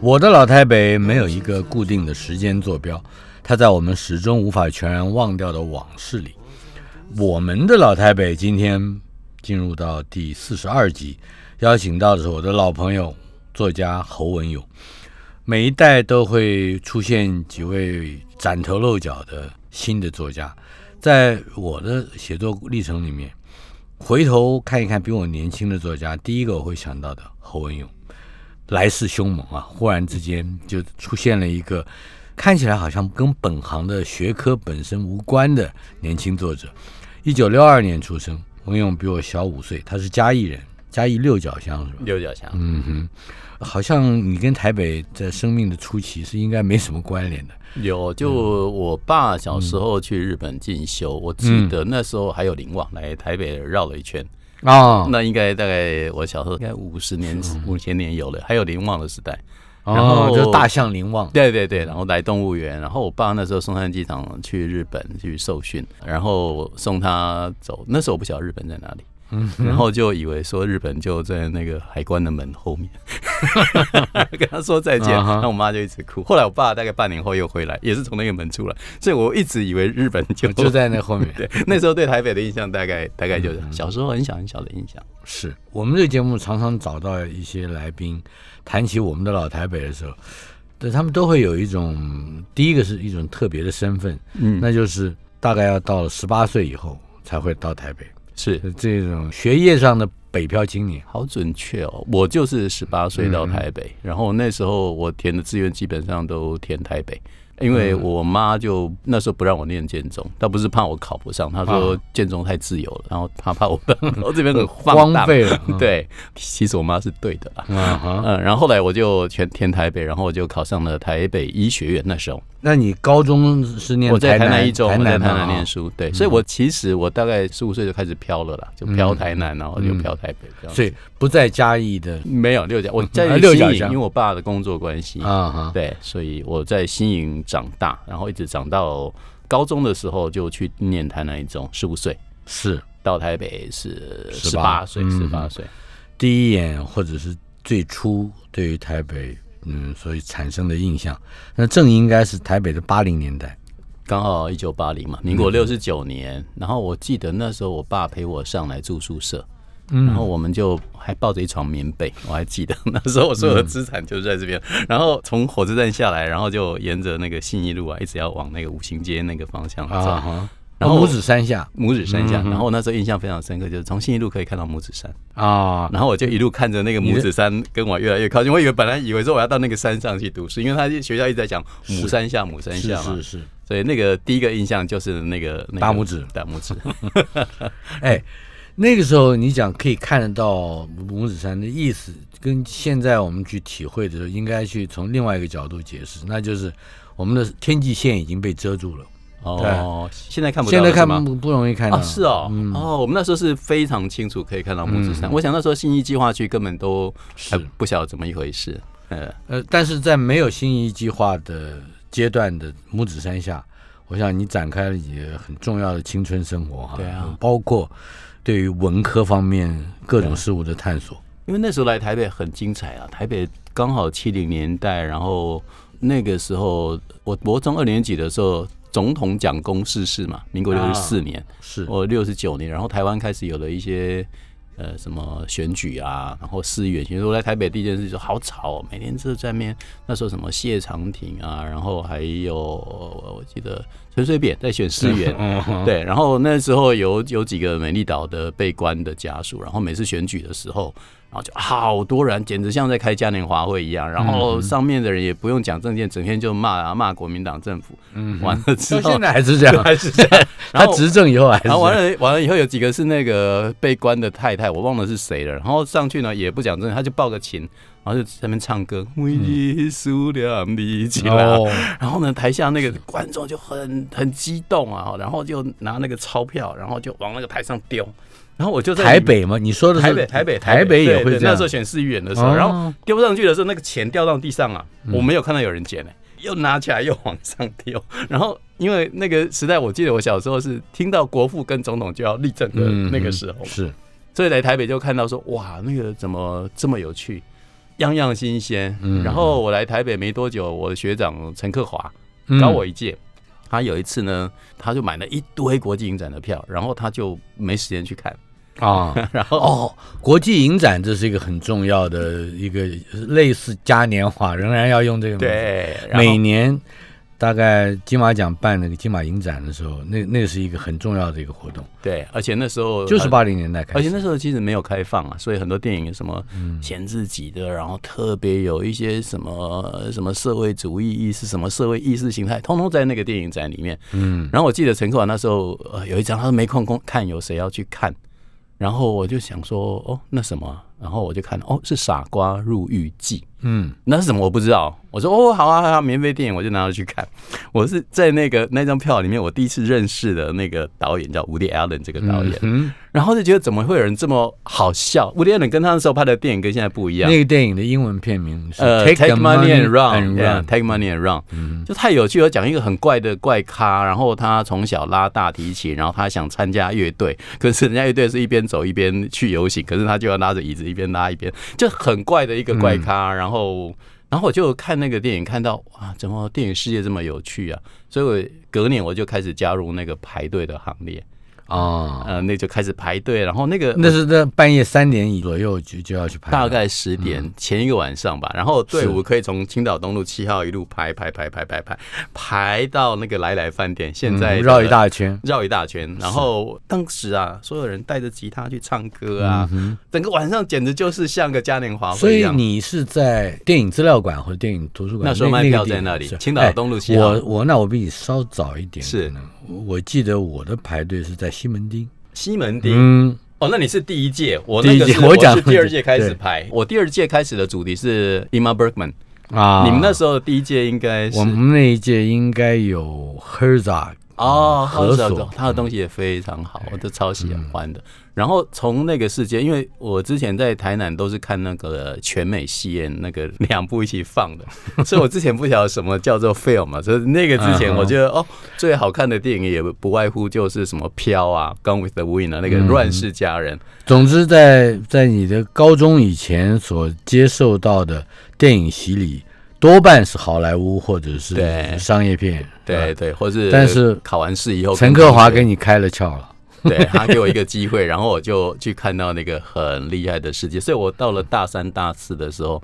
我的老台北没有一个固定的时间坐标，它在我们始终无法全然忘掉的往事里。我们的老台北今天进入到第四十二集，邀请到的是我的老朋友作家侯文勇。每一代都会出现几位崭头露角的新的作家，在我的写作历程里面，回头看一看比我年轻的作家，第一个我会想到的侯文勇。来势凶猛啊！忽然之间就出现了一个看起来好像跟本行的学科本身无关的年轻作者。一九六二年出生，文勇比我小五岁，他是嘉义人，嘉义六角乡是吧？六角乡，嗯哼，好像你跟台北在生命的初期是应该没什么关联的。有，就我爸小时候去日本进修，我记得那时候还有林旺来台北绕了一圈。啊，那应该大概我小时候应该五十年五千年有了，还有林旺的时代，然后就大象林旺，对对对，然后来动物园，然后我爸那时候松山机场去日本去受训，然后送他走，那时候我不晓得日本在哪里。嗯，然后就以为说日本就在那个海关的门后面，跟他说再见，那我妈就一直哭。后来我爸大概半年后又回来，也是从那个门出来，所以我一直以为日本就就在那后面。对，那时候对台北的印象大概大概就是小时候很小很小的印象。是我们这个节目常常找到一些来宾谈起我们的老台北的时候，对他们都会有一种第一个是一种特别的身份，嗯，那就是大概要到了十八岁以后才会到台北。是这种学业上的北漂青年，好准确哦！我就是十八岁到台北，然后那时候我填的志愿基本上都填台北。因为我妈就那时候不让我念建中，她不是怕我考不上，她说建中太自由了，然后她怕我 我这边很荒废了。对，其实我妈是对的啦。嗯，然后后来我就全填台北，然后我就考上了台北医学院。那时候，那你高中是念我在台南一中，我在台南念书。对，所以我其实我大概十五岁就开始飘了啦，就飘台南，然后就飘台北。所以不在嘉义的，没有六甲，我在六甲，因为我爸的工作关系啊。对，所以我在新营。长大，然后一直长到高中的时候就去念台南一中，十五岁是到台北是十八岁，十八岁。第一眼或者是最初对于台北，嗯，所以产生的印象，那正应该是台北的八零年代，刚好一九八零嘛，民国六十九年。然后我记得那时候我爸陪我上来住宿舍。然后我们就还抱着一床棉被，我还记得 那时候我所有的资产就在这边。然后从火车站下来，然后就沿着那个信义路啊，一直要往那个五行街那个方向走。然后拇指山下，拇指山下。然后那时候印象非常深刻，就是从信义路可以看到拇指山啊。然后我就一路看着那个拇指山跟我越来越靠近。我以为本来以为说我要到那个山上去读书，因为他学校一直在讲母山下，母山下嘛。是是。所以那个第一个印象就是那个大拇指，大拇指。哎。那个时候你讲可以看得到母子山的意思，跟现在我们去体会的时候，应该去从另外一个角度解释，那就是我们的天际线已经被遮住了。哦，现在看不到，现在看不不容易看到。是哦，哦，我们那时候是非常清楚可以看到拇指山。我想那时候新一计划区根本都还不晓得怎么一回事。呃呃，但是在没有新一计划的阶段的拇指山下，我想你展开了你很重要的青春生活哈。对啊，包括。对于文科方面各种事物的探索，因为那时候来台北很精彩啊！台北刚好七零年代，然后那个时候我国中二年级的时候，总统蒋公逝世嘛，民国六十四年，是我六十九年，然后台湾开始有了一些。呃，什么选举啊，然后市议员选举，我来台北第一件事就好吵，每天就在面。那时候什么谢长廷啊，然后还有我记得陈水扁在选市议员，对。然后那时候有有几个美丽岛的被关的家属，然后每次选举的时候，然后就好多人，简直像在开嘉年华会一样。然后上面的人也不用讲证件，整天就骂啊骂国民党政府。嗯，完了之后现在还是这样，还是这样。他执政以后还是。然后完了完了以后，有几个是那个被关的太太，我忘了是谁了。然后上去呢也不讲政，他就抱个琴，然后就在那边唱歌。为耶稣两米起来。然后呢，台下那个观众就很很激动啊，然后就拿那个钞票，然后就往那个台上丢。然后我就在台北嘛？你说的台北，台北，台北也会这样。那时候选市议员的时候，然后丢上去的时候，那个钱掉到地上啊，我没有看到有人捡呢，又拿起来又往上丢。然后因为那个时代，我记得我小时候是听到国父跟总统就要立正的那个时候，是，所以来台北就看到说，哇，那个怎么这么有趣，样样新鲜。然后我来台北没多久，我的学长陈克华高我一届，他有一次呢，他就买了一堆国际影展的票，然后他就没时间去看。啊，然后哦，国际影展这是一个很重要的一个类似嘉年华，仍然要用这个。对，每年大概金马奖办那个金马影展的时候，那那是一个很重要的一个活动。对，而且那时候就是八零年代开始，而且那时候其实没有开放啊，所以很多电影什么前自己的，然后特别有一些什么什么社会主义意识、什么社会意识形态，通通在那个电影展里面。嗯，然后我记得陈克华那时候呃有一张，他说没空空看，有谁要去看？然后我就想说，哦，那什么？然后我就看，哦，是《傻瓜入狱记》。嗯，那是什么？我不知道。我说哦，好啊，好啊，免费电影，我就拿着去看。我是在那个那张票里面，我第一次认识的那个导演叫 Woody Allen 这个导演，嗯然后就觉得怎么会有人这么好笑？Woody Allen 跟他那时候拍的电影跟现在不一样。那个电影的英文片名是呃 Take Money and Run，Take Money and Run，就太有趣了。讲一个很怪的怪咖，然后他从小拉大提琴，然后他想参加乐队，可是人家乐队是一边走一边去游行，可是他就要拉着椅子一边拉一边，就很怪的一个怪咖，然后。然后然后我就看那个电影，看到哇，怎么电影世界这么有趣啊？所以我隔年我就开始加入那个排队的行列。啊，呃，那就开始排队，然后那个那是在半夜三点左右就就要去排，大概十点前一个晚上吧。然后队伍可以从青岛东路七号一路排排排排排排排到那个来来饭店，现在绕一大圈，绕一大圈。然后当时啊，所有人带着吉他去唱歌啊，整个晚上简直就是像个嘉年华会一样。所以你是在电影资料馆或者电影图书馆？那时候卖票在那里，青岛东路七号。我我那我比你稍早一点，是。我记得我的排队是在西门町。西门町，嗯，哦，那你是第一届，我那个是我是第二届开始排。我第二届开始的主题是 Emma Bergman 啊，你们那时候第一届应该是？我们那一届应该有 Herzog 哦，何所，他的东西也非常好，我都超喜欢的。然后从那个世界，因为我之前在台南都是看那个全美戏院那个两部一起放的，所以我之前不晓得什么叫做 film 嘛，所以那个之前我觉得哦，最好看的电影也不外乎就是什么飘啊，Gone with the Wind 啊，那个乱世佳人。总之，在在你的高中以前所接受到的电影洗礼，多半是好莱坞或者是商业片，对对，或是但是考完试以后，陈克华给你开了窍了。对他给我一个机会，然后我就去看到那个很厉害的世界。所以我到了大三、大四的时候，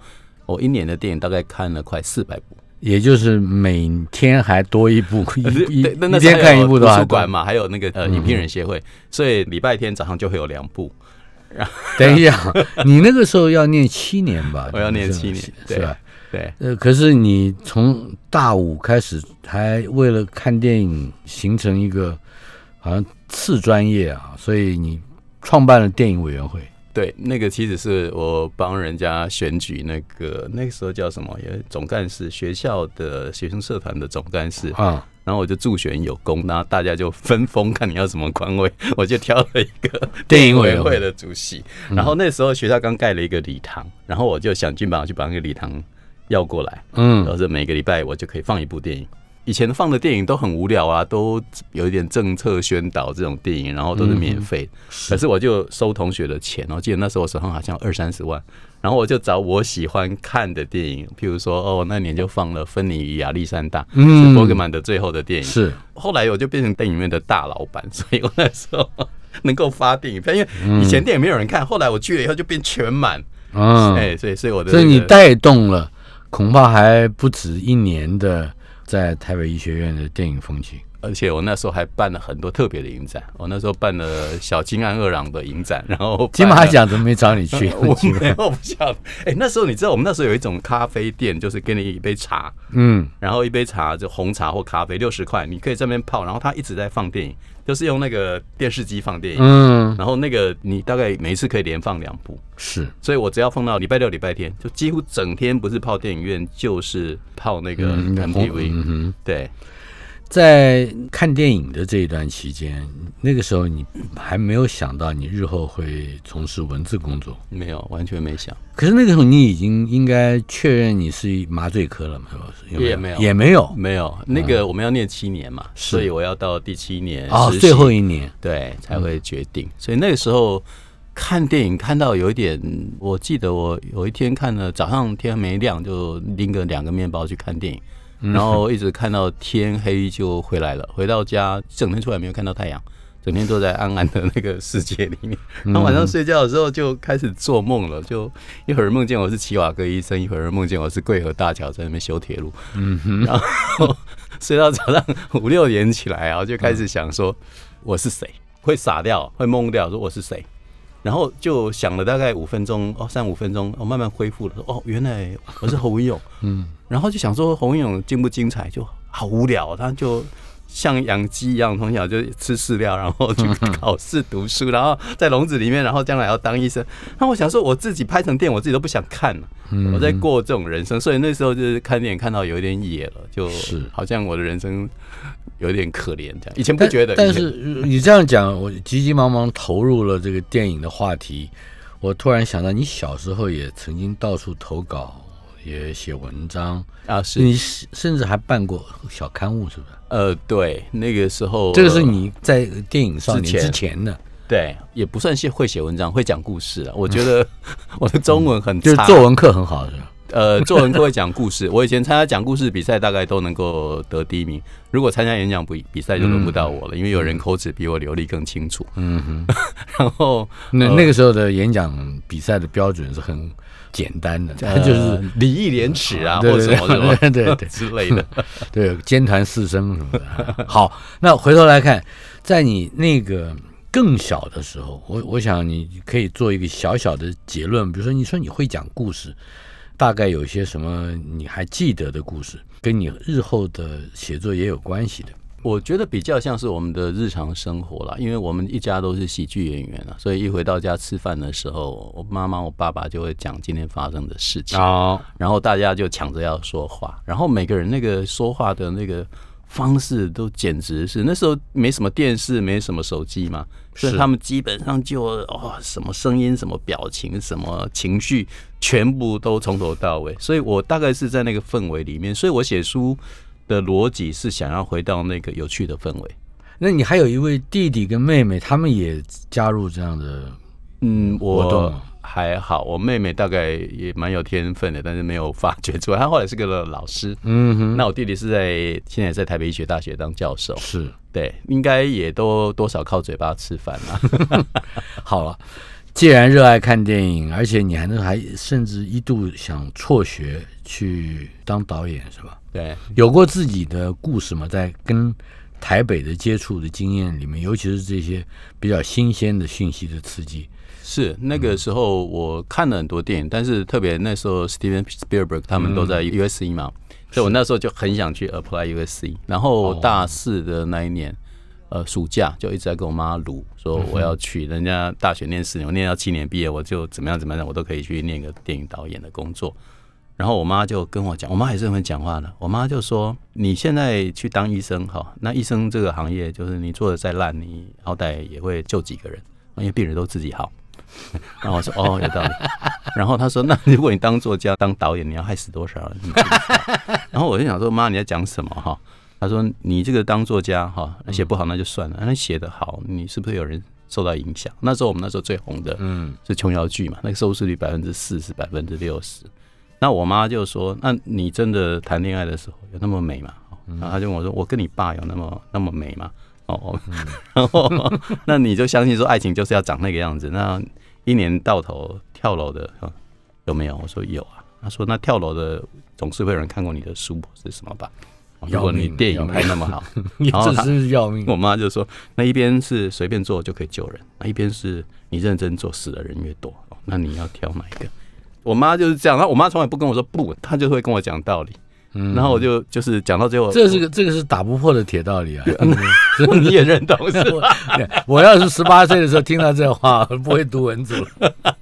我一年的电影大概看了快四百部，也就是每天还多一部，一一天看一部图书馆嘛，还有那个呃影评人协会，所以礼拜天早上就会有两部。等一下，你那个时候要念七年吧？我要念七年，对吧？对。呃，可是你从大五开始，还为了看电影形成一个。好像次专业啊，所以你创办了电影委员会。对，那个其实是我帮人家选举，那个那个时候叫什么？也总干事，学校的学生社团的总干事啊。然后我就助选有功，然后大家就分封，看你要什么官位，我就挑了一个 电影委员会的主席。然后那时候学校刚盖了一个礼堂，然后我就想尽办法去把那个礼堂要过来。嗯，然后是每个礼拜我就可以放一部电影。以前放的电影都很无聊啊，都有一点政策宣导这种电影，然后都是免费。可是我就收同学的钱，我记得那时候我手上好像二三十万，然后我就找我喜欢看的电影，譬如说哦，那年就放了《芬妮与亚历山大》，是伯格曼的最后的电影。是后来我就变成电影院的大老板，所以我那时候能够发电影票，因为以前电影没有人看，后来我去了以后就变全满。嗯，哎，所以所以我的，所以你带动了，恐怕还不止一年的。在台北医学院的电影风景，而且我那时候还办了很多特别的影展，我那时候办了小金安二郎的影展，然后金马奖怎么没找你去？我没有 不晓得。哎，那时候你知道我们那时候有一种咖啡店，就是给你一杯茶，嗯，然后一杯茶就红茶或咖啡六十块，你可以这边泡，然后他一直在放电影，就是用那个电视机放电影，嗯，然后那个你大概每一次可以连放两部，是。所以我只要放到礼拜六、礼拜天，就几乎整天不是泡电影院就是泡那个嗯 MTV，、嗯哼。对。在看电影的这一段期间，那个时候你还没有想到你日后会从事文字工作，没有，完全没想，可是那个时候你已经应该确认你是麻醉科了嘛？是吧？有也没有。也没有？没有。那个我们要念七年嘛，是。所以我要到第七年哦，最后一年。对才会决定。所以那个时候看电影看到有一点，我记得我有一天看了早上天没亮就拎个两个面包去看电影，然后一直看到天黑就回来了。回到家整天出来没有看到太阳。整天都在暗暗的那个世界里面，然后晚上睡觉的时候就开始做梦了，就一会儿梦见我是齐瓦哥医生，一会儿梦见我是桂河大桥在那边修铁路，嗯哼，然后睡到早上五六点起来然后，就开始想说我是谁，会傻掉，会懵掉，说我是谁，然后就想了大概五分钟，哦，三五分钟，哦，慢慢恢复了，说哦，原来我是侯文勇，嗯，然后就想说侯文勇精不精彩，就好无聊，他就。像养鸡一样，从小就吃饲料，然后去 考试读书，然后在笼子里面，然后将来要当医生。那我想说，我自己拍成电影，我自己都不想看了。我在过这种人生，所以那时候就是看电影看到有一点野了，就是好像我的人生有点可怜这样。以前不觉得，但是你这样讲，我急急忙忙投入了这个电影的话题，我突然想到，你小时候也曾经到处投稿。也写文章啊，是你甚至还办过小刊物，是不是？呃，对，那个时候这个是你在电影少年之前的，对，也不算是会写文章，会讲故事啊。我觉得 我的中文很差，就是作文课很好，是吧？呃，作文课会讲故事。我以前参加讲故事比赛，大概都能够得第一名。如果参加演讲比比赛，就轮不到我了，因为有人口齿比我流利更清楚。嗯哼，然后那那个时候的演讲比赛的标准是很。简单的，它就是礼义廉耻啊，或者什么什么对对 对之类的，对兼谈四声什么的。好，那回头来看，在你那个更小的时候，我我想你可以做一个小小的结论，比如说，你说你会讲故事，大概有些什么你还记得的故事，跟你日后的写作也有关系的。我觉得比较像是我们的日常生活啦，因为我们一家都是喜剧演员啊，所以一回到家吃饭的时候，我妈妈、我爸爸就会讲今天发生的事情啊，然后大家就抢着要说话，然后每个人那个说话的那个方式都简直是那时候没什么电视，没什么手机嘛，所以他们基本上就哦什么声音、什么表情、什么情绪，全部都从头到尾，所以我大概是在那个氛围里面，所以我写书。的逻辑是想要回到那个有趣的氛围。那你还有一位弟弟跟妹妹，他们也加入这样的嗯活动？还好，我妹妹大概也蛮有天分的，但是没有发掘出来。她后来是个老师。嗯哼。那我弟弟是在现在在台北医学大学当教授。是对，应该也都多少靠嘴巴吃饭了。好了，既然热爱看电影，而且你还能还甚至一度想辍学去当导演，是吧？对，有过自己的故事吗？在跟台北的接触的经验里面，尤其是这些比较新鲜的讯息的刺激。是那个时候我看了很多电影，但是特别那时候 Steven Spielberg 他们都在 USC 嘛，所以我那时候就很想去 apply USC。然后大四的那一年，呃，暑假就一直在跟我妈撸，说我要去人家大学念四年，我念到七年毕业，我就怎么样怎么样，我都可以去念个电影导演的工作。然后我妈就跟我讲，我妈还是很会讲话的。我妈就说：“你现在去当医生，哈，那医生这个行业，就是你做的再烂，你好歹也会救几个人，因为病人都自己好。” 然后我说：“哦，有道理。”然后他说：“那如果你当作家、当导演，你要害死多少人？”然后我就想说：“妈，你在讲什么？”哈，他说：“你这个当作家，哈，写不好那就算了，那写的好，你是不是有人受到影响？”那时候我们那时候最红的，嗯，是琼瑶剧嘛，那个收视率百分之四十、百分之六十。那我妈就说：“那你真的谈恋爱的时候有那么美吗？”然后她就问我说：“我跟你爸有那么那么美吗？”哦，然后那你就相信说爱情就是要长那个样子？那一年到头跳楼的有没有？我说有啊。他说：“那跳楼的总是会有人看过你的书是什么吧？”如果你电影拍那么好，然后他 是要命。我妈就说，那一边是随便做就可以救人，那一边是你认真做，死的人越多，哦那你要挑哪一个？我妈就是这样，然后我妈从来不跟我说不，她就会跟我讲道理，然后我就就是讲到最后，嗯这是个这个是打不破的铁道理啊！你也认同是吧？我要是十八岁的时候听到这话，我不会读文字了。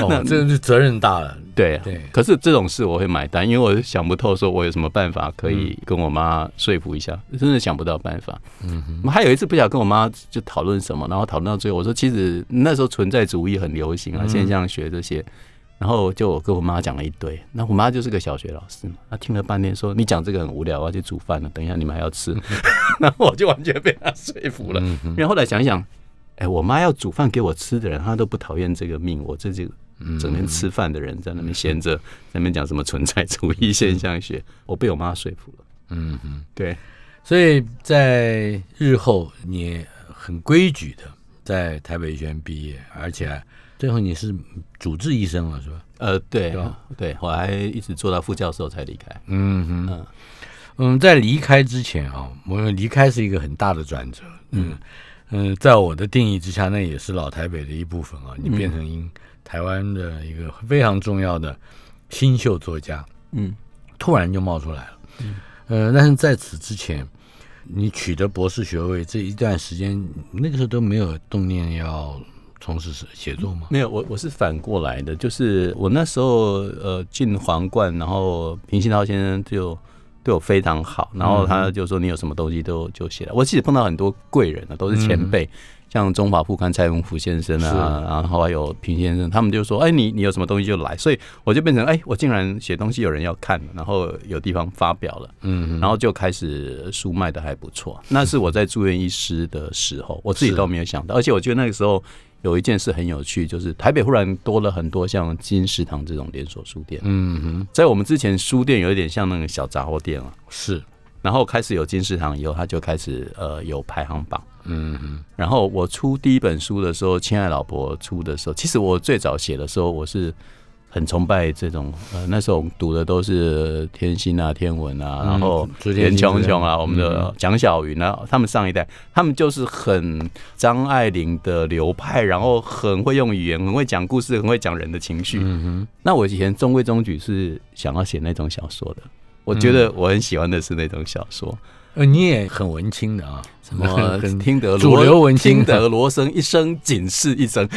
哦，这个是责任大了。对啊对可是这种事我会买单，因为我想不透，说我有什么办法可以跟我妈说服一下，真的想不到办法。嗯哼，还有一次不想跟我妈就讨论什么，然后讨论到最后，我说其实那时候存在主义很流行啊，现象学这些。然后就我跟我妈讲了一堆，那我妈就是个小学老师嘛，她听了半天说你讲这个很无聊，我要去煮饭了，等一下你们还要吃，然后我就完全被她说服了。因为后来想一想，哎，我妈要煮饭给我吃的人，她都不讨厌这个命，我这就整天吃饭的人在那边闲着，在那边讲什么存在主义现象学，我被我妈说服了。嗯哼，对，所以在日后你很规矩的在台北医学院毕业，而且最后你是主治医生了，是吧？呃，对对，我还一直做到副教授才离开。嗯哼嗯，嗯，在离开之前啊，我们离开是一个很大的转折。嗯嗯，在我的定义之下，那也是老台北的一部分啊。你变成因台湾的一个非常重要的新秀作家，嗯，突然就冒出来了。呃，但是在此之前，你取得博士学位这一段时间，那个时候都没有动念要从事写作吗？没有，我我是反过来的，就是我那时候呃进皇冠，然后平信涛先生就对我非常好，然后他就说你有什么东西都就写了。我其实碰到很多贵人啊，都是前辈。像中华副刊蔡文福先生啊，然后还有平先生，他们就说：“哎，你你有什么东西就来。”所以我就变成哎，我竟然写东西有人要看，然后有地方发表了，嗯，然后就开始书卖的还不错。那是我在住院医师的时候，我自己都没有想到，而且我觉得那个时候有一件事很有趣，就是台北忽然多了很多像金石堂这种连锁书店。嗯哼，在我们之前书店有一点像那个小杂货店啊，是，然后开始有金石堂以后，它就开始呃有排行榜。嗯哼，然后我出第一本书的时候，《亲爱老婆》出的时候，其实我最早写的时候，我是很崇拜这种呃，那时候我们读的都是天心啊、天文啊，然后昨天连琼琼啊，我们的蒋小云啊，他们上一代，他们就是很张爱玲的流派，然后很会用语言，很会讲故事，很会讲人的情绪。嗯哼，那我以前中规中矩是想要写那种小说的，我觉得我很喜欢的是那种小说。呃，你也很文青的啊，什么 很听得主流文青听得罗生一生仅是一生，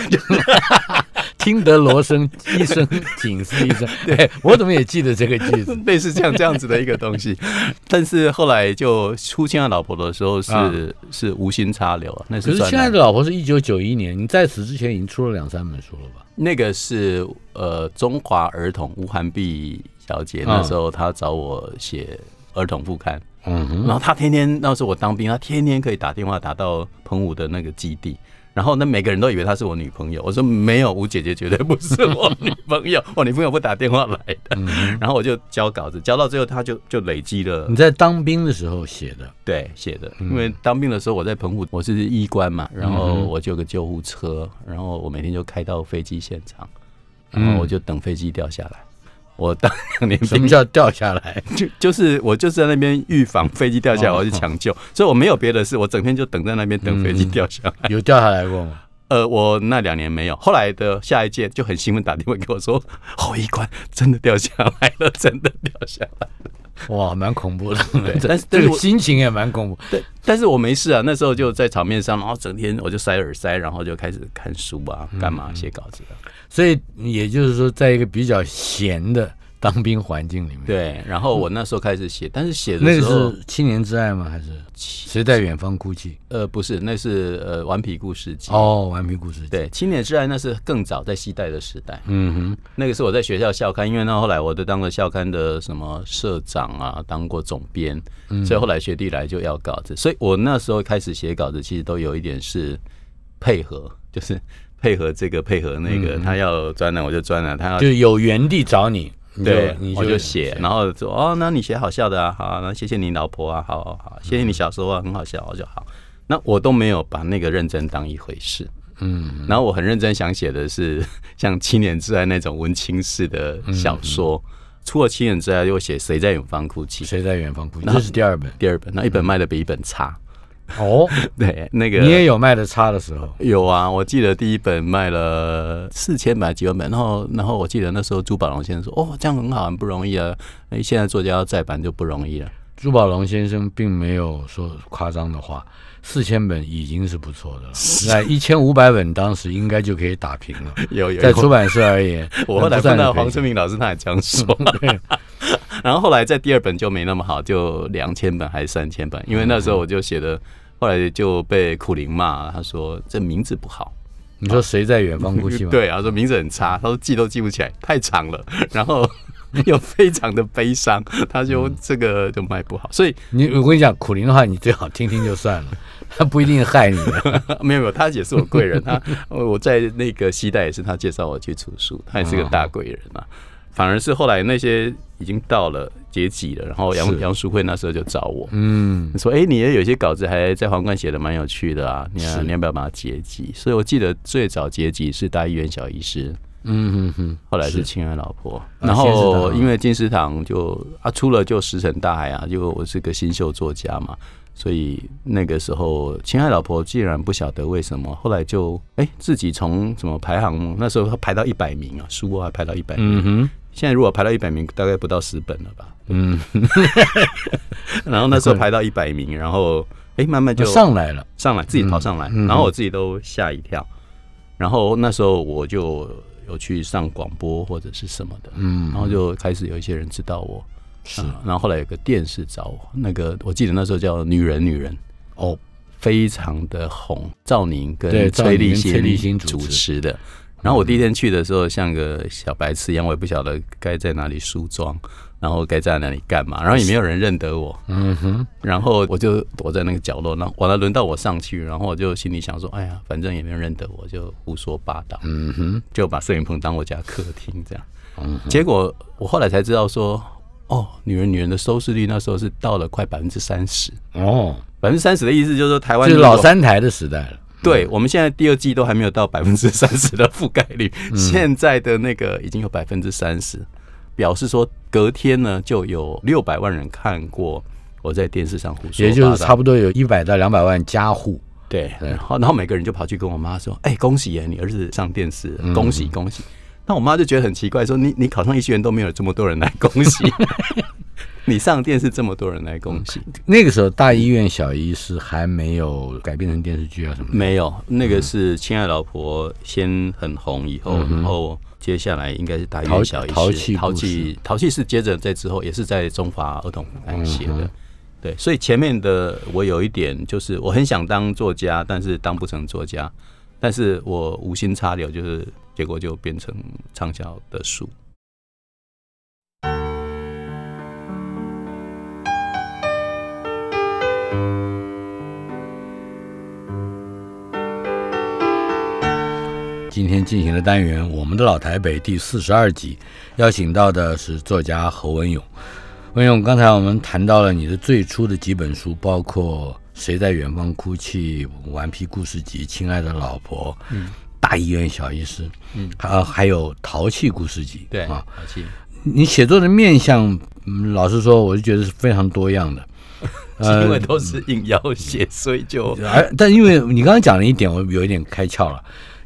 听得罗生一声警示一声，对我怎么也记得这个句子？类似这样这样子的一个东西。但是后来就出现了老婆的时候是、啊是无心插柳啊，那可是是算难亲爱的老婆是一九九一年，你在此之前已经出了两三本书了吧？那个是呃中华儿童吴涵碧小姐那时候她找我写儿童副刊，嗯哼，然后她天天那时候我当兵，她天天可以打电话打到澎湖的那个基地。然后那每个人都以为她是我女朋友，我说没有，吴姐姐绝对不是我女朋友，我 女朋友不打电话来的。然后我就交稿子，交到最后，她就就累积了。你在当兵的时候写的，对，写的，因为当兵的时候我在澎湖，我是医官嘛，然后我就有个救护车，然后我每天就开到飞机现场，然后我就等飞机掉下来。我当两年兵什么叫掉下来？就就是我就是在那边预防飞机掉下来，我去抢救，所以我没有别的事，我整天就等在那边等飞机掉下来。有掉下来过吗？呃，我那两年没有，后来的下一届就很兴奋打电话给我说，侯一官真的掉下来了，真的掉下来了。哇，蛮恐怖的。对 但是这个心情也蛮恐怖。对，但是我没事啊，那时候就在场面上，然后整天我就塞耳塞，然后就开始看书啊，干嘛写稿子啊。所以也就是说，在一个比较闲的当兵环境里面，，对，然后我那时候开始写，但是写的时候，是七年之爱吗？还是？谁在远方哭泣？呃，不是，那是呃《顽皮故事集》。哦，顽皮故事集。对，青年之爱那是更早在西代的时代，嗯哼，那个是我在学校校刊，因为那后来我都当了校刊的什么社长啊，当过总编，所以后来学弟来就要稿子，所以我那时候开始写稿子，其实都有一点是配合，就是配合这个配合那个，他要专栏我就专栏，他要就有原地找你，你就对，你我就写，然后说哦，那你写好笑的啊，好啊，那谢谢你老婆啊，好好好，谢谢你小时候啊，很好笑，我就好。那我都没有把那个认真当一回事，嗯，然后我很认真想写的是 像《七年之爱》那种文青式的小说，除了七年之爱，又写谁在远方哭泣，谁在远方哭泣？然后这是第二本第二本，那一本卖的比一本差。哦。对，那个你也有卖的差的时候，有啊，我记得第一本卖了四千本、几万本，然后然后我记得那时候朱宝龙先生说：“哦，这样很好，很不容易啊。哎，现在作家要再版就不容易了。朱宝龙先生并没有说夸张的话，四千本已经是不错的了。那一千五百本当时应该就可以打平了。有有在出版社而言，我后来看到黄春明老师，他也这样说。然后后来在第二本就没那么好，就两千本还是三千本，因为那时候我就写的，后来就被苦灵骂，他说这名字不好。你说谁在远方哭泣吗？对啊，说名字很差，他说记都记不起来，太长了，然后 又非常的悲伤，他就这个就卖不好，所以你我跟你讲，苦灵的话，你最好听听就算了，他不一定害你的。没有没有，他也是我贵人，他我在那个西代也是他介绍我去出书，他也是个大贵人啊。反而是后来那些已经到了结集了，然后杨是。杨淑慧那时候就找我，嗯，说：“哎、你也有些稿子还在皇冠写的蛮有趣的啊，你要你要不要把它结集？”所以我记得最早结集是大医院小医师，嗯哼哼，后来是是。亲爱老婆，啊然后因为金石堂就啊出了就石沉大海啊，就我是个新秀作家嘛，所以那个时候亲爱老婆竟然不晓得为什么，后来就哎、自己从什么排行那时候排到一百名啊，书还排到一百名，嗯哼，现在如果排到一百名，大概不到十本了吧，嗯，然后那时候排到一百名，然后哎、慢慢就就上来了。上来，自己跑上来，然后我自己都吓一跳。然后那时候我就有去上广播或者是什么的，嗯然后就开始有一些人知道我，是。啊然后后来有个电视找我，那个我记得那时候叫《女人女人》，哦，非常的红，赵宁跟崔丽欣崔丽主持的。然后我第一天去的时候，像个小白痴一样，我也不晓得该在哪里梳妆，然后该在哪里干嘛，然后也没有人认得我。嗯哼，然后我就躲在那个角落，然后完了轮到我上去，然后我就心里想说，哎呀，反正也没有人认得我，就胡说八道，嗯哼，就把摄影棚当我家客厅这样。嗯哼，结果我后来才知道说，哦，女人女人的收视率那时候是到了快百分之三十，哦，百分之三十的意思就是说台湾就是老三台的时代了。对，我们现在第二季都还没有到百分之三十的覆盖率，现在的那个已经有百分之三十，表示说隔天呢就有六百万人看过我在电视上胡说也就是差不多有一百到两百万家户。对，然后然后每个人就跑去跟我妈说：“哎、恭喜耶，你儿子上电视，恭喜恭喜。那我妈就觉得很奇怪，说：“你你考上医学院都没有这么多人来恭喜，你上电视这么多人来恭喜，那个时候，大医院小医师还没有改编成电视剧啊什么的。没有，那个是《亲爱老婆》先很红以后，然后接下来应该是大医院小医师淘气淘气淘气是接着在之后，也是在中华儿童刊写的。对，所以前面的我有一点就是我很想当作家，但是当不成作家，但是我无心插柳，就是结果就变成畅销的书。今天进行的单元《我们的老台北》第四十二集，邀请到的是作家侯文勇。文勇，刚才我们谈到了你的最初的几本书，包括《谁在远方哭泣》《顽皮故事集》《亲爱的老婆》嗯，《大医院小医师》嗯，还还有《淘气故事集》对啊。淘气你写作的面向，嗯，老实说，我就觉得是非常多样的。因为都是硬要写，所以就而但因为你刚刚讲了一点，我有一点开窍了。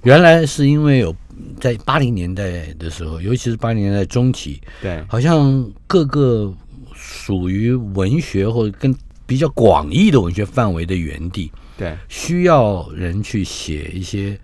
原来是因为有在八零年代的时候，尤其是八零年代中期，对。好像各个属于文学或者跟比较广义的文学范围的园地，对。需要人去写一些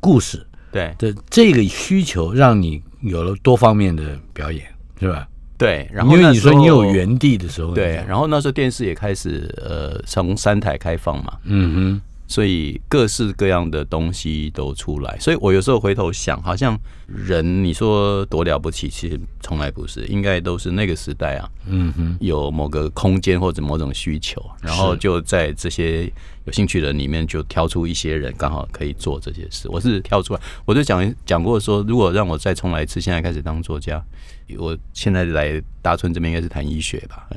故事对。的这个需求，让你有了多方面的表演，是吧？对，然后因为你说你有园地的时候，对，然后那时候电视也开始呃从三台开放嘛，嗯所以各式各样的东西都出来。所以我有时候回头想，好像人你说多了不起，其实从来不是，应该都是那个时代啊，嗯哼，有某个空间或者某种需求，然后就在这些有兴趣的人里面就挑出一些人刚好可以做这些事。我是挑出来，我就讲讲过说，如果让我再重来一次，现在开始当作家，我现在来大村这边应该是谈医学吧。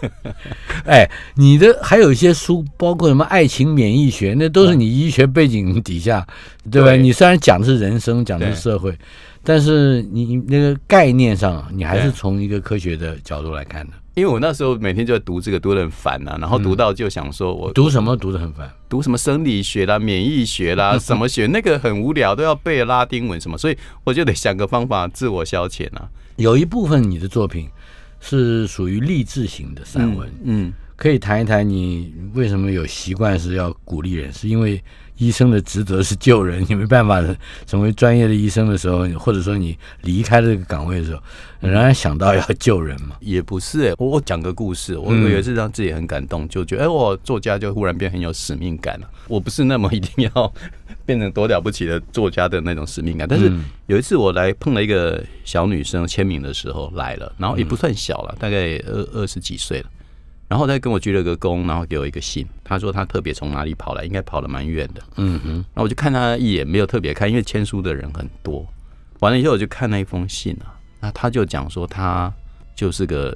哎，你的还有一些书，包括什么爱情免疫学，那都是你医学背景底下，对吧？对你虽然讲的是人生，讲的是社会，但是你你那个概念上，你还是从一个科学的角度来看的。因为我那时候每天就在读这个，读得很烦呐、然后读到就想说我读什么读得很烦，读什么生理学啦、免疫学啦、什么学，那个很无聊，都要背拉丁文什么，所以我就得想个方法自我消遣啊。有一部分你的作品是属于励志型的散文，嗯，可以谈一谈你为什么有习惯是要鼓励人？是因为医生的职责是救人，你没办法成为专业的医生的时候，或者说你离开这个岗位的时候，仍然想到要救人嘛？也不是、欸，我我讲个故事，我我有一次让自己很感动，就觉得哎、我作家就忽然变很有使命感了。我不是那么一定要变成多了不起的作家的那种使命感，但是有一次我来碰了一个小女生签名的时候来了，然后也不算小了，大概二二十几岁了。然后他跟我鞠了个躬，然后给我一个信。他说他特别从哪里跑来，应该跑了蛮远的。嗯哼，那我就看他一眼，没有特别看，因为签书的人很多。完了以后，我就看那一封信啊，那他就讲说他就是个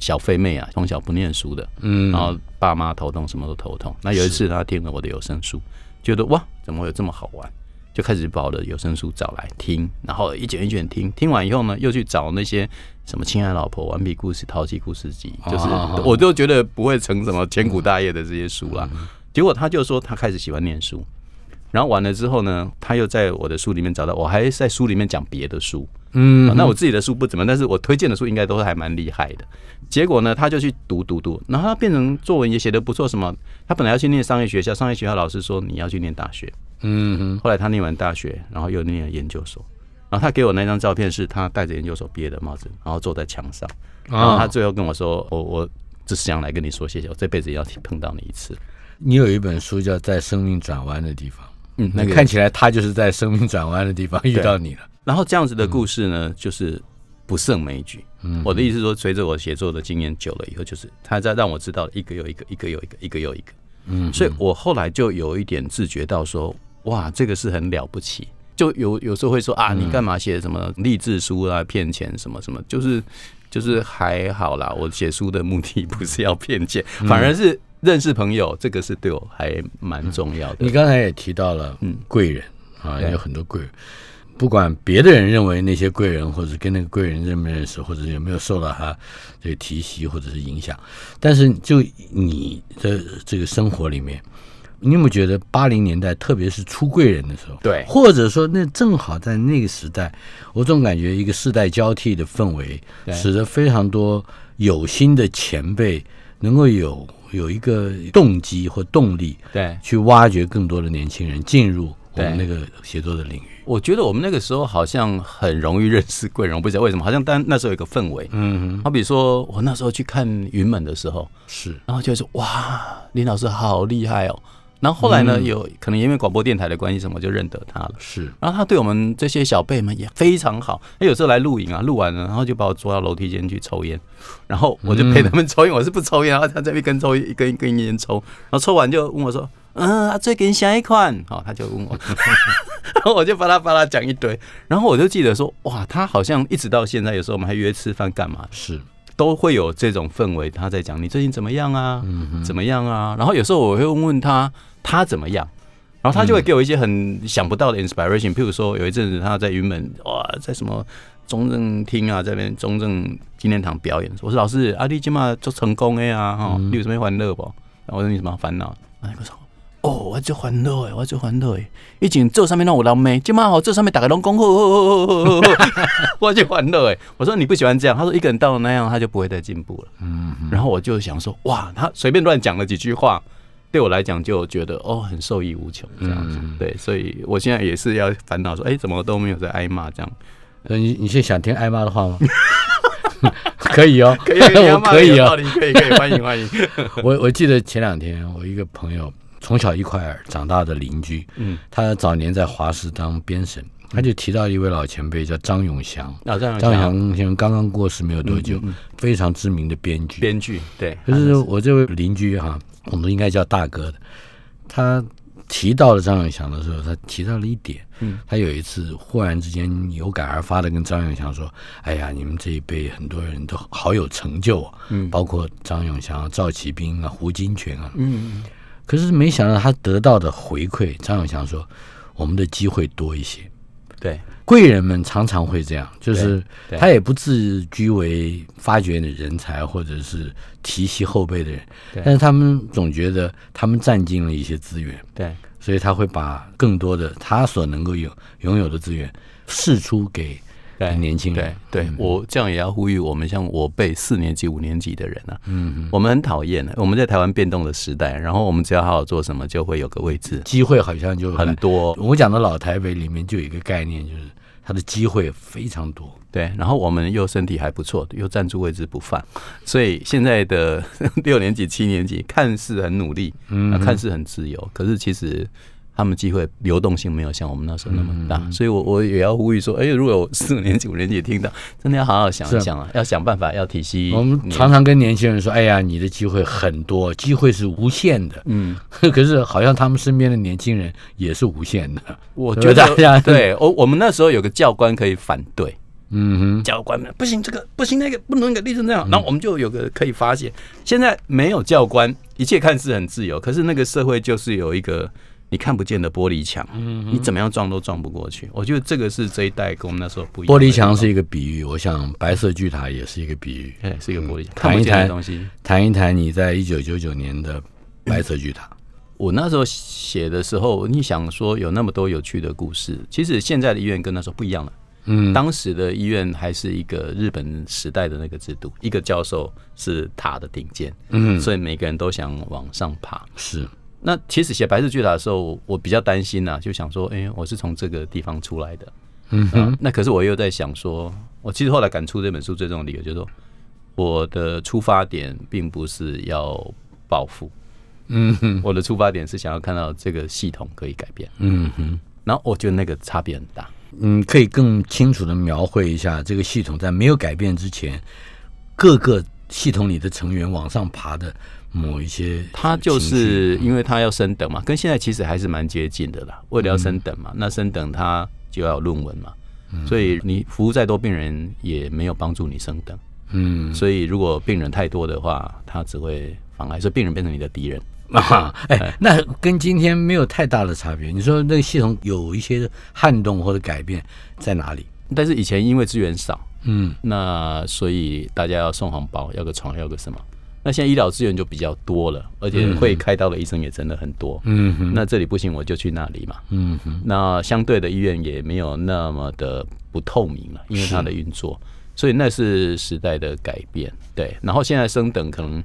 小废妹啊，从小不念书的，嗯，然后爸妈头痛，什么都头痛。那有一次他听了我的有声书，觉得哇，怎么会有这么好玩？就开始把我的有声书找来听，然后一卷一卷听，听完以后呢，又去找那些什么《亲爱老婆》《顽皮故事》《淘气故事集》，就是哦我就觉得不会成什么千古大业的这些书啦。结果他就说他开始喜欢念书，然后完了之后呢，他又在我的书里面找到，我还在书里面讲别的书，嗯啊，那我自己的书不怎么，但是我推荐的书应该都还蛮厉害的。结果呢，他就去读读读，然后他变成作文也写得不错。什么？他本来要去念商业学校，商业学校老师说你要去念大学。嗯哼，后来他念完大学，然后又念了研究所。然后他给我那张照片是他戴着研究所毕业的帽子，然后坐在墙上。然后他啊，最后跟我说：“我我只是想来跟你说谢谢，我这辈子也要碰到你一次。你有一本书叫《在生命转弯的地方》，”嗯，那看起来他就是在生命转弯的地方遇到你了。然后这样子的故事呢，就是不胜枚举。嗯我的意思是说，随着我写作的经验久了以后，就是他在让我知道一个又一个，一个又一个，一个又一个。嗯，所以我后来就有一点自觉到说，哇，这个是很了不起。就有有时候会说啊，你干嘛写什么励志书啊，骗钱什么什么，就是就是还好啦。我写书的目的不是要骗钱，反而是认识朋友，这个是对我还蛮重要的你。刚才也提到了嗯贵人啊，对有很多贵人。不管别的人认为那些贵人，或者跟那个贵人认不认识，或者有没有受到他这个提携或者是影响，但是就你的这个生活里面，你有没有觉得八零年代，特别是出贵人的时候，对或者说那正好在那个时代，我总感觉一个世代交替的氛围，使得非常多有心的前辈能够有有一个动机或动力，对，去挖掘更多的年轻人进入我们那个写作的领域。我觉得我们那个时候好像很容易认识贵人，我不知道 为什么，好像但那时候有一个氛围。嗯好比说我那时候去看云门的时候，是然后就说哇，林老师好厉害哦。然后后来呢，有可能因为广播电台的关系什么，就认得他了。是，然后他对我们这些小辈们也非常好。他有时候来录影啊，录完了，然后就把我捉到楼梯间去抽烟，然后我就陪他们抽烟。我是不抽烟，然后他在一根抽一根一根烟抽，然后抽完就问我说：“嗯，啊，最近下一款？”好，他就问我，然后我就巴拉巴拉讲一堆。然后我就记得说，哇，他好像一直到现在，有时候我们还约吃饭干嘛，是，都会有这种氛围。他在讲你最近怎么样啊？嗯怎么样啊？然后有时候我会问问他他怎么样，然后他就会给我一些很想不到的 inspiration。譬如说有一阵子他在云门哇，在什么中正厅啊，在那边中正纪念堂表演，我说老师，阿弟今嘛做成功的啊，哈，你有什么欢乐不？然后我说你什么烦恼？啊，他说。哦，我最欢乐诶，我最欢乐诶！以前做上面让我老妹，今嘛好做上面大家拢讲好好好好好好好，我就欢乐诶。我说你不喜欢这样，他说一个人到了那样，他就不会再进步了。嗯，然后我就想说，哇，他随便乱讲了几句话，对我来讲就觉得哦，很受益无穷这样子。嗯对，所以我现在也是要烦恼说，哎，怎么都没有在挨骂这样？那你你现在想听挨骂的话吗？可以哦，可以，可以 我可以哦。可以，可以，欢迎，欢迎。我我记得前两天，我一个朋友从小一块儿长大的邻居，嗯，他早年在华师当编审，他就提到一位老前辈叫张永祥。张永祥先生刚刚过世没有多久，非常知名的编剧。编剧，对，可是我这位邻居哈、我们应该叫大哥的，他提到了张永祥的时候，他提到了一点，嗯，他有一次忽然之间有感而发的跟张永祥说：“哎呀，你们这一辈很多人都好有成就啊，嗯包括张永祥、赵启斌啊、胡金铨啊。嗯，”可是没想到他得到的回馈，张永祥说：“我们的机会多一些。”对。贵人们常常会这样，就是他也不自居为发掘你人才或者是提携后辈的人，但是他们总觉得他们占尽了一些资源，对。所以他会把更多的他所能够有拥有的资源释出给对年轻人。对对，我这样也要呼吁我们像我辈四年级、五年级的人啊，嗯，我们很讨厌的。我们在台湾变动的时代，然后我们只要好好做什么，就会有个位置机会好像就很多。我讲的老台北里面就有一个概念，就是它的机会非常多。对，然后我们又身体还不错，又站住位置不放，所以现在的 六年级、七年级看似很努力，嗯啊看似很自由，可是其实他们机会流动性没有像我们那时候那么大，所以我我也要呼吁说，哎，如果有四五年级、五年级听到，真的要好好想一想啊，要想办法，要体系。我们常常跟年轻人说：“哎呀，你的机会很多，机会是无限的。嗯，” 可是好像他们身边的年轻人也是无限的。我觉得 对，我我们那时候有个教官可以反对，嗯哼，教官们不行，这个不行，那个不能给立成这样，然后我们就有个可以发泄。现在没有教官，一切看似很自由，可是那个社会就是有一个你看不见的玻璃墙，你怎么样撞都撞不过去。我觉得这个是这一代跟我们那时候不一样。玻璃墙是一个比喻，我想白色巨塔也是一个比喻。哎，是一个玻璃墙，谈一看不见的谈东西。谈一谈你在一九九九年的白色巨塔。我那时候写的时候，你想说有那么多有趣的故事，其实现在的医院跟那时候不一样了。嗯，当时的医院还是一个日本时代的那个制度，一个教授是塔的顶尖，嗯所以每个人都想往上爬。是那其实写白日巨塔的时候，我比较担心呐、就想说，哎、我是从这个地方出来的，嗯哼。啊那可是我又在想说，我其实后来敢出这本书最重要的理由就是说，我的出发点并不是要报复，嗯哼。我的出发点是想要看到这个系统可以改变。嗯哼。然后我觉得那个差别很大。嗯，可以更清楚的描绘一下这个系统在没有改变之前，各个系统里的成员往上爬的某一些。他就是因为他要升等嘛，跟现在其实还是蛮接近的啦。为了要升等嘛，那升等他就要论文嘛，所以你服务再多病人也没有帮助你升等。嗯所以如果病人太多的话，他只会妨碍，所以病人变成你的敌人。啊，哎，那跟今天没有太大的差别。你说那个系统有一些撼动或者改变在哪里？但是以前因为资源少，嗯那所以大家要送红包，要个床，要个什么。那现在医疗资源就比较多了，而且会开刀的医生也真的很多。嗯哼那这里不行，我就去那里嘛。嗯哼那相对的医院也没有那么的不透明了，因为它的运作，所以那是时代的改变。对，然后现在升等可能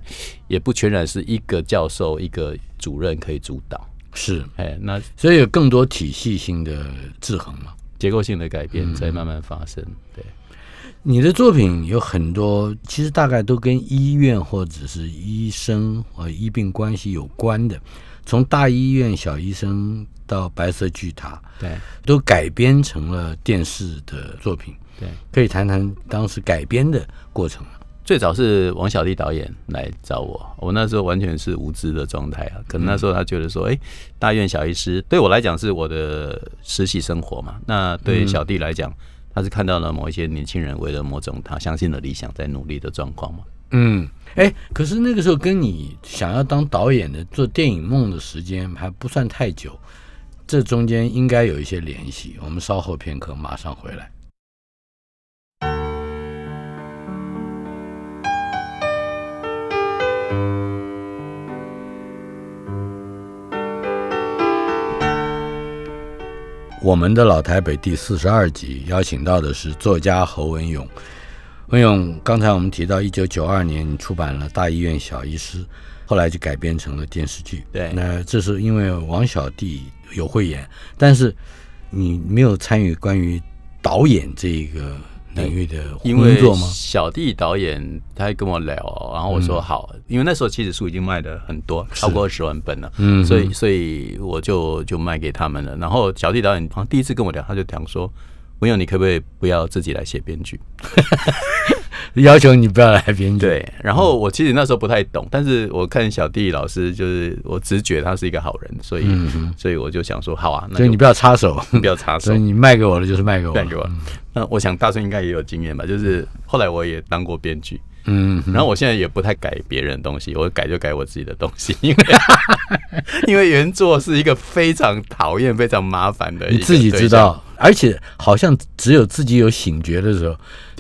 也不全然是一个教授、一个主任可以主导，是，哎，那所以有更多体系性的制衡嘛。结构性的改变在慢慢发生。对，你的作品有很多，其实大概都跟医院或者是医生和医病关系有关的，从大医院、小医生到白色巨塔，对，都改编成了电视的作品。对，可以谈谈当时改编的过程吗？最早是王小弟导演来找我，我那时候完全是无知的状态啊。可能那时候他觉得说，哎、大院小医师对我来讲是我的实习生活嘛。那对小弟来讲，他是看到了某一些年轻人为了某种他相信的理想在努力的状况嘛。嗯，哎，可是那个时候跟你想要当导演的做电影梦的时间还不算太久，这中间应该有一些联系。我们稍后片刻马上回来。我们的老台北第四十二集邀请到的是作家侯文勇。文勇，刚才我们提到，一九九二年你出版了《大医院小医师》，后来就改编成了电视剧。对那这是因为王小弟有慧眼，但是你没有参与关于导演这个领域的因为工作吗？小弟导演他还跟我聊，然后我说好，因为那时候其实书已经卖的很多，超过二十万本了，嗯所以所以我就就卖给他们了。然后小弟导演好像第一次跟我聊，他就讲说。文勇，你可不可以不要自己来写编剧？要求你不要来编剧。，对，然后我其实那时候不太懂，但是我看小弟老师，就是我直觉他是一个好人，所以、所以我就想说，好啊，那就所以你不要插手，不要插手所以，你卖给我的就是卖给我，卖给我。那我想大顺应该也有经验吧，就是后来我也当过编剧，嗯，然后我现在也不太改别人的东西，我改就改我自己的东西，因为 因为原作是一个非常讨厌、非常麻烦的你自己知道，而且好像只有自己有醒觉的时候，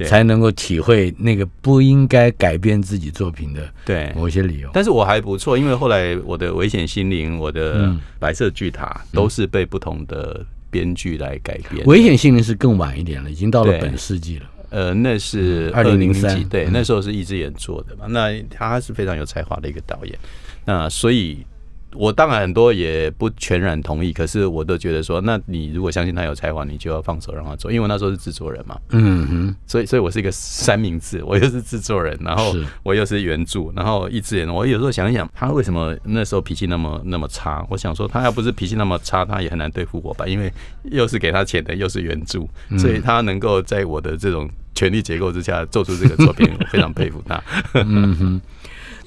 才能够体会那个不应该改变自己作品的对。某些理由。但是我还不错，因为后来我的《危险心灵》、我的嗯《白色巨塔》都是被不同的编剧来改编。危险心灵是更晚一点了，已经到了本世纪了。呃，那是二零零几对，嗯那时候是一只眼做的嘛。那他是非常有才华的一个导演，那所以。我当然很多也不全然同意，可是我都觉得说，那你如果相信他有才华，你就要放手让他做，因为我那时候是制作人嘛，嗯哼，所以所以我是一个三明治，我又是制作人，然后我又是原著，然后一只眼，我有时候想一想，他为什么那时候脾气那么那么差？我想说，他要不是脾气那么差，他也很难对付我吧，因为又是给他钱的，又是原著，所以他能够在我的这种权力结构之下做出这个作品，我非常佩服他。嗯哼，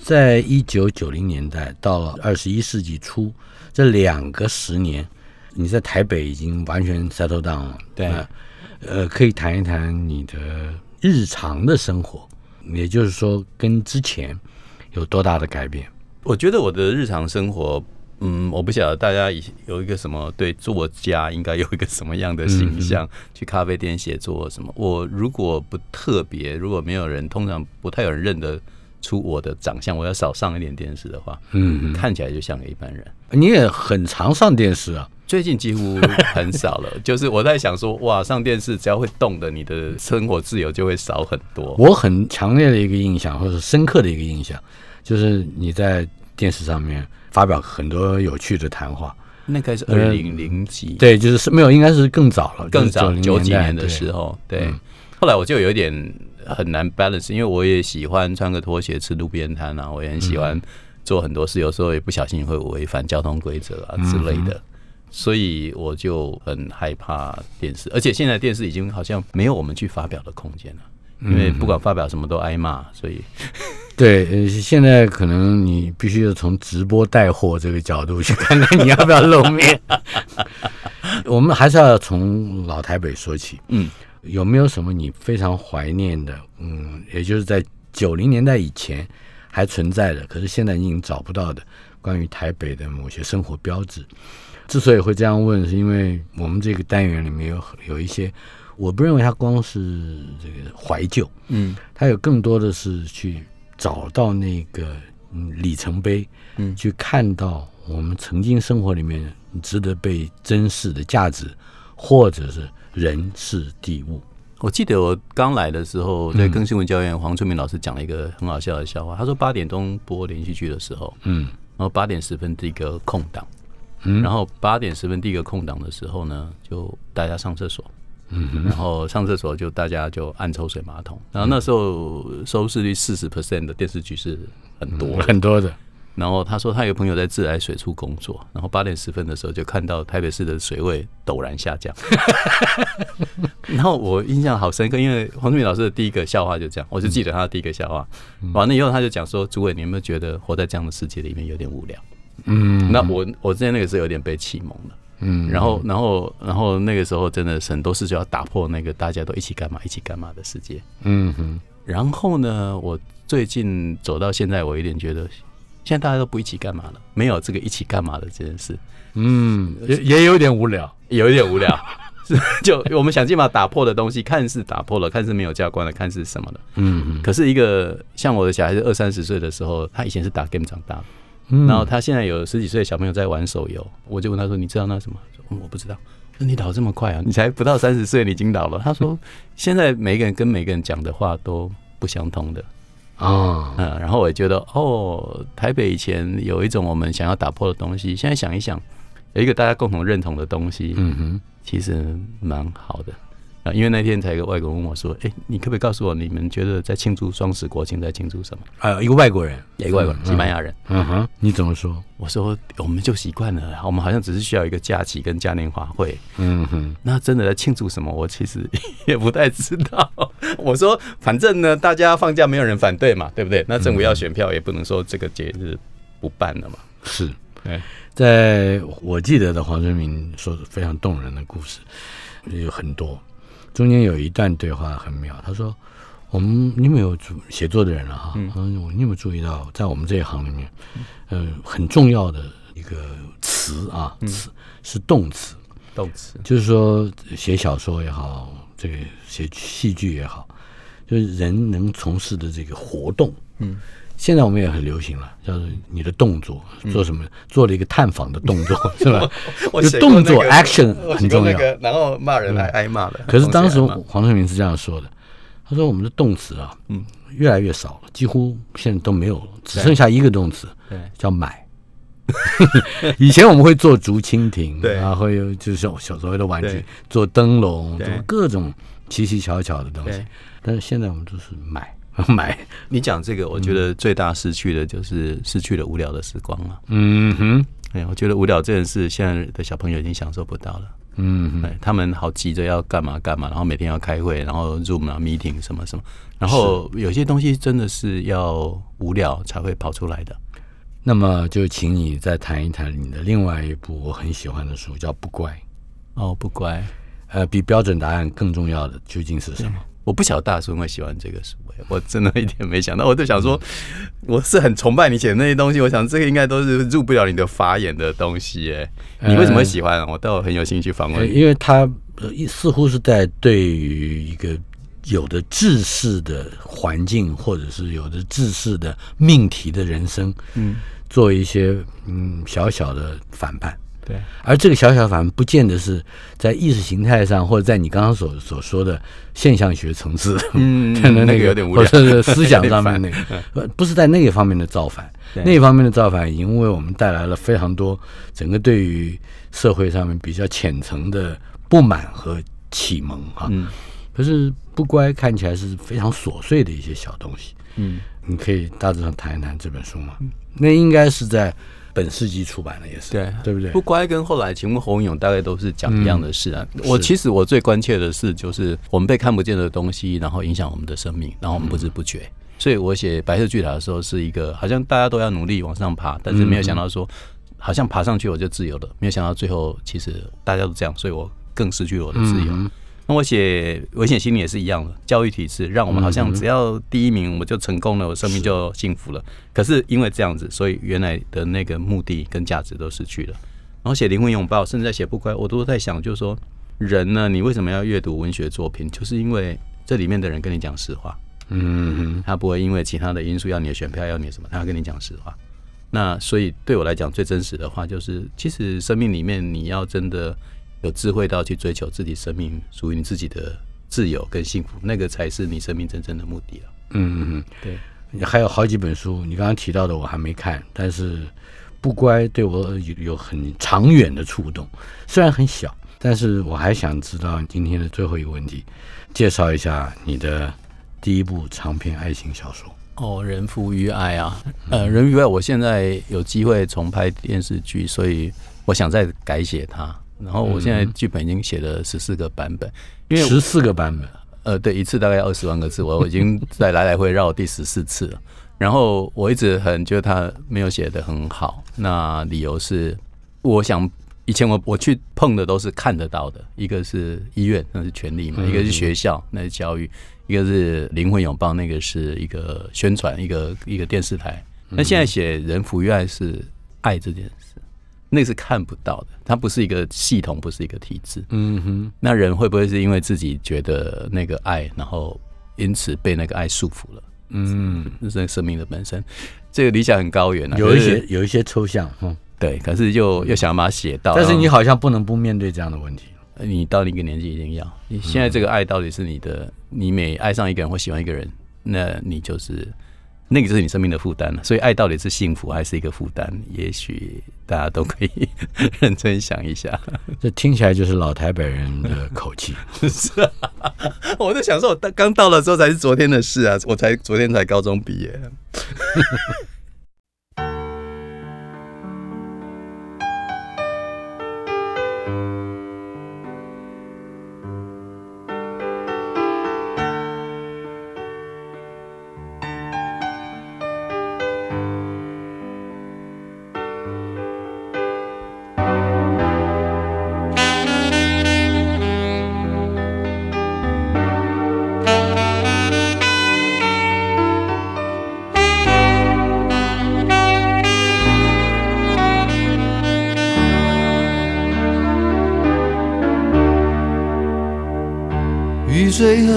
在一九九零年代到了二十一世纪初这两个十年，你在台北已经完全 settle down 了。对呃呃，可以谈一谈你的日常的生活，也就是说跟之前有多大的改变？我觉得我的日常生活，嗯，我不晓得大家以有一个什么对作家应该有一个什么样的形象，去咖啡店写作什么。我如果不特别，如果没有人，通常不太有人认得出我的长相，我要少上一点电视的话，嗯看起来就像个一般人。你也很常上电视啊。最近几乎很少了，就是我在想说，哇，上电视只要会动的，你的生活自由就会少很多。我很强烈的一个印象，或者深刻的一个印象，就是你在电视上面发表很多有趣的谈话。那个是二零零几，对，就是是没有，应该是更早了，更早就是90九几年的时。候，对嗯。后来我就有一点很难 balance，因为我也喜欢穿个拖鞋吃路边摊啊，我也很喜欢做很多事，有时候也不小心会违反交通规则啊之类的。所以我就很害怕电视，而且现在电视已经好像没有我们去发表的空间了，因为不管发表什么都挨骂，所以 对，呃，现在可能你必须要从直播带货这个角度去看看你要不要露面。我们还是要从老台北说起，嗯，有没有什么你非常怀念的？嗯，也就是在九零年代以前还存在的，可是现在已经找不到的关于台北的某些生活标志。之所以会这样问，是因为我们这个单元里面有有一些，我不认为它光是这个怀旧，嗯它有更多的是去找到那个嗯里程碑，嗯去看到我们曾经生活里面值得被珍视的价值，或者是人事地物。我记得我刚来的时候，在更新闻教员黄春明老师讲了一个很好笑的笑话。他说八点钟播连续剧的时候，嗯然后八点十分第一个空档，嗯然后八点十分第一个空档的时候呢，就大家上厕所，嗯然后上厕所就大家就按抽水马桶，然后那时候收视率四十 percent 的电视剧是很多的，很多的，然后他说他有朋友在自来水处工作，然后八点十分的时候就看到台北市的水位陡然下降。然后我印象好深刻，因为黄志明老师的第一个笑话就这样，我就记得他的第一个笑话。完了以后他就讲说：“诸位，你有没有觉得活在这样的世界里面有点无聊？”嗯那我我之前那个是有点被启蒙了。嗯然后，然后，然后那个时候真的是很多事就要打破那个大家都一起干嘛、一起干嘛的世界。嗯哼然后呢，我最近走到现在，我有点觉得，现在大家都不一起干嘛了，没有这个一起干嘛的这件事，嗯，也也有点无聊。有一点无聊。是，就我们想尽办法打破的东西，看似打破了，看似没有教官了，看似什么的。嗯可是一个像我的小孩子二三十岁的时候，他以前是打 game 长大的，嗯然后他现在有十几岁的小朋友在玩手游，我就问他说：“你知道那什么？”他说：“嗯，我不知道。”我说：“你老这么快啊？你才不到三十岁，你已经老了。”他说：“现在每个人跟每个人讲的话都不相通的。”啊，嗯，然后我也觉得，哦，台北以前有一种我们想要打破的东西，现在想一想，有一个大家共同认同的东西，嗯哼，其实蛮好的。啊，因为那天才有一个外国人问我说：“哎、你可不可以告诉我，你们觉得在庆祝双十国庆在庆祝什么啊，一个外国人，？”一个外国人，嗯西班牙人。嗯哼，你怎么说？我说：“我们就习惯了，我们好像只是需要一个假期跟嘉年华会。嗯哼，那真的在庆祝什么？我其实 也不太知道。我说，反正呢，大家放假没有人反对嘛，对不对？那政府要选票，也不能说这个节日不办了嘛。是。对，在我记得的黄春明说的非常动人的故事有很多，中间有一段对话很妙。他说：“我们你有没有注写作的人了、哈？嗯，你有没有注意到，在我们这一行里面，呃，很重要的一个词啊，词是动词。动词，就是说写小说也好，这个写戏剧也好，就是人能从事的这个活动，嗯，现在我们也很流行了，叫做你的动作，做什么？做了一个探访的动作，是吧？就动作 action 很重要。那个，然后骂人来挨骂的。可是当时黄春明是这样说的，他说我们的动词啊，嗯，越来越少了，几乎现在都没有，只剩下一个动词，对叫买。以前我们会做竹蜻蜓，对然后会有就是小小所谓的玩具，做灯笼，做各种奇奇巧巧的东西。但是现在我们都是买 买，你讲这个，我觉得最大失去的就是失去了无聊的时光了。嗯哼，哎，我觉得无聊这件事，现在的小朋友已经享受不到了。嗯哼，他们好急着要干嘛干嘛，然后每天要开会，然后 Zoom 啊 meeting 什么什么，然后有些东西真的是要无聊才会跑出来的。那么就请你再谈一谈你的另外一部我很喜欢的书，叫《不乖》。哦，不乖，呃，比标准答案更重要的究竟是什么？我不晓得大叔会喜欢这个书、欸，我真的一点没想到。我就想说，我是很崇拜你写的那些东西，我想这个应该都是入不了你的法眼的东西、哎，你为什么会喜欢、啊？我倒很有兴趣访呃问你。因为他似乎是在对于一个有的制式的环境，或者是有的制式的命题的人生，嗯，做一些嗯小小的反叛。对，而这个小小反叛，不见得是在意识形态上，或者在你刚刚所所说的现象学层次，嗯 的那那个有点无聊或者是思想上 面那个，呃不是在那个方面的造反。那一方面的造反，已经为我们带来了非常多整个对于社会上面比较浅层的不满和启蒙哈。嗯可是不乖看起来是非常琐碎的一些小东西，嗯，你可以大致上谈一谈这本书吗？那应该是在本世纪出版的，也是对对不对？不乖跟后来请问侯勇大概都是讲一样的事啊。我其实我最关切的是，就是我们被看不见的东西，然后影响我们的生命，然后我们不知不觉。所以我写白色巨塔的时候，是一个好像大家都要努力往上爬，但是没有想到说，好像爬上去我就自由了，没有想到最后其实大家都这样，所以我更失去了我的自由。嗯那我写危险心理也是一样的，教育体制让我们好像只要第一名我就成功了，我生命就幸福了。可是因为这样子，所以原来的那个目的跟价值都失去了。然后写灵魂拥抱，甚至在写不乖，我都在想，就是说人呢，你为什么要阅读文学作品？就是因为这里面的人跟你讲实话，嗯哼，他不会因为其他的因素要你的选票，要你什么，他要跟你讲实话。那所以对我来讲，最真实的话就是，其实生命里面你要真的有智慧到去追求自己生命属于你自己的自由跟幸福，那个才是你生命真正的目的了。嗯嗯对，嗯，还有好几本书，你刚刚提到的我还没看，但是不乖对我有有很长远的触动，虽然很小，但是我还想知道今天的最后一个问题，介绍一下你的第一部长篇爱情小说。哦，人浮于爱啊，呃，人浮于爱，我现在有机会重拍电视剧，所以我想再改写它。然后我现在剧本已经写了十四个版本，因为十四个版本，呃，对，一次大概二十万个字，我我已经在来来回绕第十四次了。然后我一直很觉得他没有写的很好，那理由是，我想以前我我去碰的都是看得到的，一个是医院，那是权利嘛；一个是学校，那是教育；一个是灵魂拥抱，那个是一个宣传，一个一个电视台。那现在写人浮于爱是爱这件事，那个是看不到的，它不是一个系统，不是一个体制。嗯哼，那人会不会是因为自己觉得那个爱，然后因此被那个爱束缚了？嗯，这是生命的本身。这个理想很高远啊，有一些有一些抽象，嗯，对，可是又又想要把它写到。但是你好像不能不面对这样的问题。你到一个年纪一定要，你现在这个爱到底是你的，你每爱上一个人或喜欢一个人，那你就是那个就是你生命的负担了。所以爱到底是幸福还是一个负担？也许大家都可以 认真想一下。这听起来就是老台北人的口气。我在想说，我刚刚到了之后才是昨天的事啊，我才昨天才高中毕业。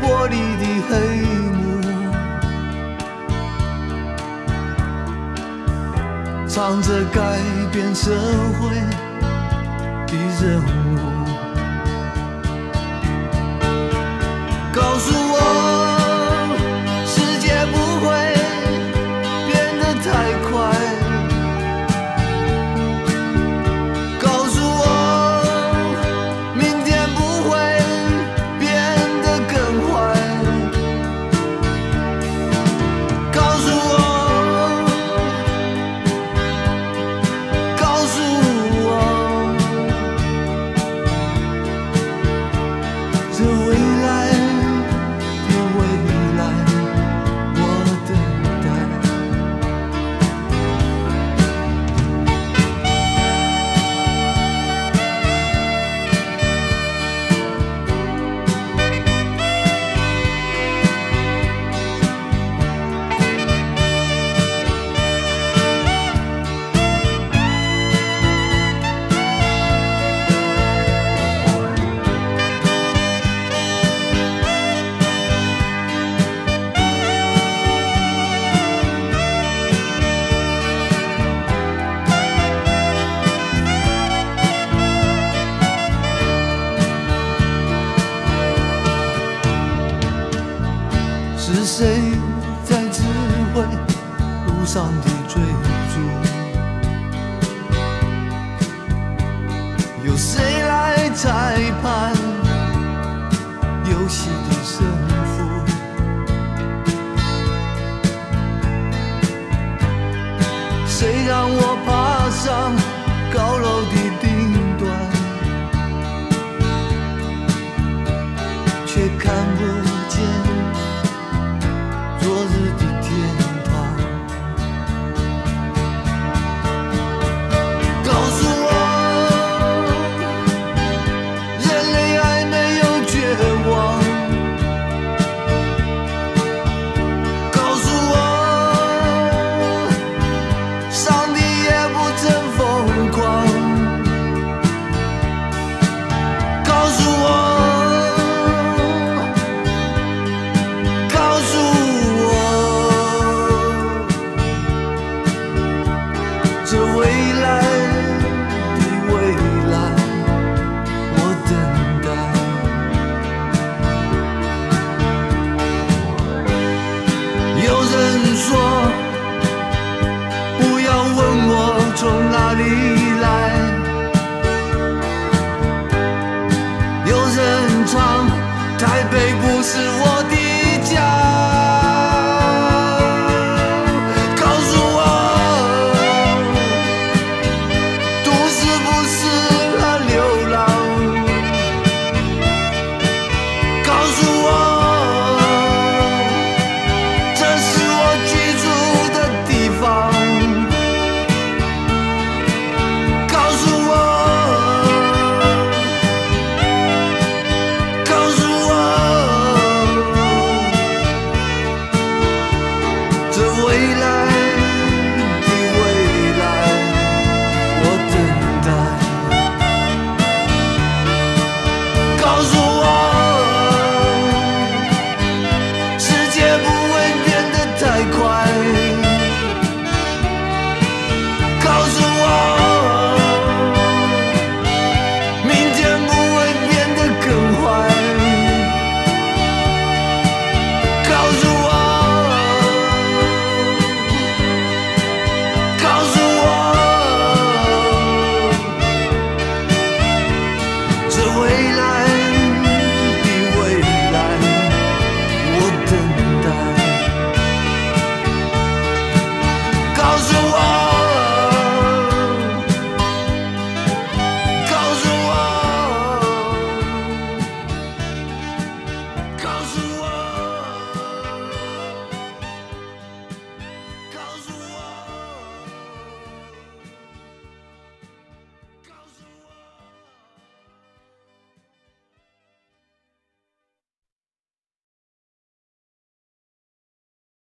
玻璃的黑幕，唱着改变社会的人物，告诉我。